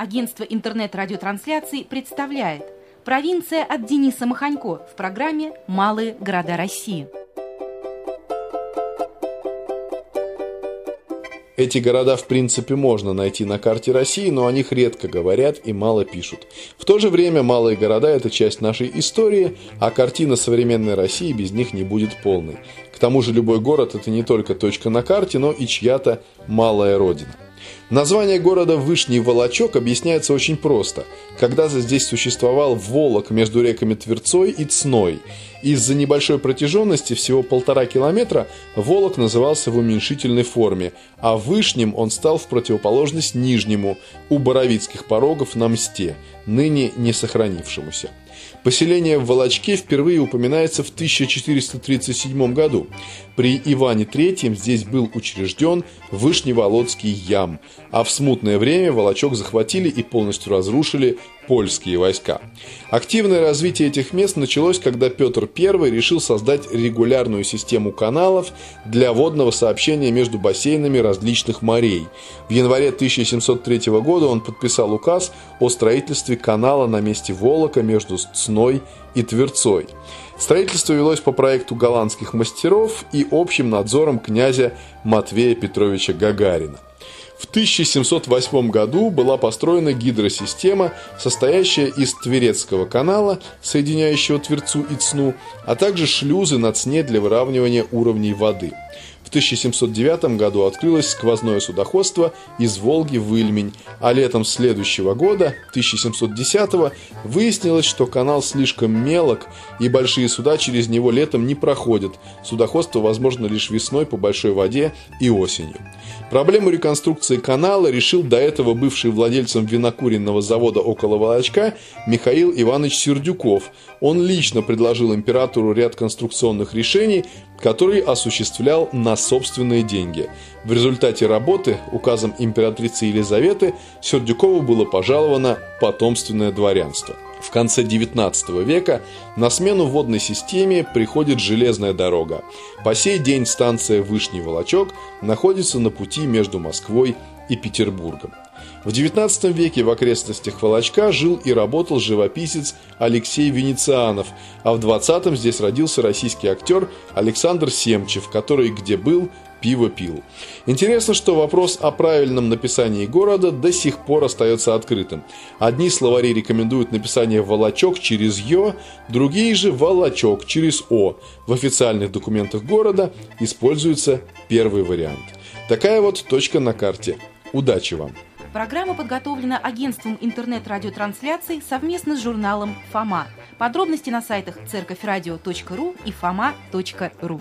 Агентство интернет-радиотрансляций представляет Провинция от Дениса Маханько в программе «Малые города России». Эти города, в принципе, можно найти на карте России, но о них редко говорят и мало пишут. В то же время малые города – это часть нашей истории, а картина современной России без них не будет полной. К тому же любой город – это не только точка на карте, но и чья-то малая родина. Название города Вышний Волочок объясняется очень просто. Когда-то здесь существовал Волок между реками Тверцой и Цной. Из-за небольшой протяженности, всего полтора километра, Волок назывался в уменьшительной форме, а Вышним он стал в противоположность Нижнему, у Боровицких порогов на Мсте, ныне не сохранившемуся. Поселение в Волочке впервые упоминается в 1437 году. При Иване III здесь был учрежден Вышневолодский ям, а в смутное время Волочок захватили и полностью разрушили польские войска. Активное развитие этих мест началось, когда Петр I решил создать регулярную систему каналов для водного сообщения между бассейнами различных морей. В январе 1703 года он подписал указ о строительстве канала на месте Волока между Цной и Тверцой. Строительство велось по проекту голландских мастеров и общим надзором князя Матвея Петровича Гагарина. В 1708 году была построена гидросистема, состоящая из Тверецкого канала, соединяющего Тверцу и Цну, а также шлюзы на Цне для выравнивания уровней воды – 1709 году открылось сквозное судоходство из Волги в Ильмень, а летом следующего года, 1710 выяснилось, что канал слишком мелок и большие суда через него летом не проходят. Судоходство возможно лишь весной по большой воде и осенью. Проблему реконструкции канала решил до этого бывший владельцем винокуренного завода около Волочка Михаил Иванович Сердюков. Он лично предложил императору ряд конструкционных решений, который осуществлял на собственные деньги. В результате работы указом императрицы Елизаветы Сердюкову было пожаловано потомственное дворянство. В конце XIX века на смену водной системе приходит железная дорога. По сей день станция Вышний Волочок находится на пути между Москвой и Петербургом. В XIX веке в окрестностях Волочка жил и работал живописец Алексей Венецианов, а в XX здесь родился российский актер Александр Семчев, который где был, пиво пил. Интересно, что вопрос о правильном написании города до сих пор остается открытым. Одни словари рекомендуют написание «волочок» через «ё», другие же «волочок» через «о». В официальных документах города используется первый вариант. Такая вот точка на карте. Удачи вам! Программа подготовлена агентством интернет-радиотрансляций совместно с журналом «Фома». Подробности на сайтах церковьрадио.ру и фома.ру.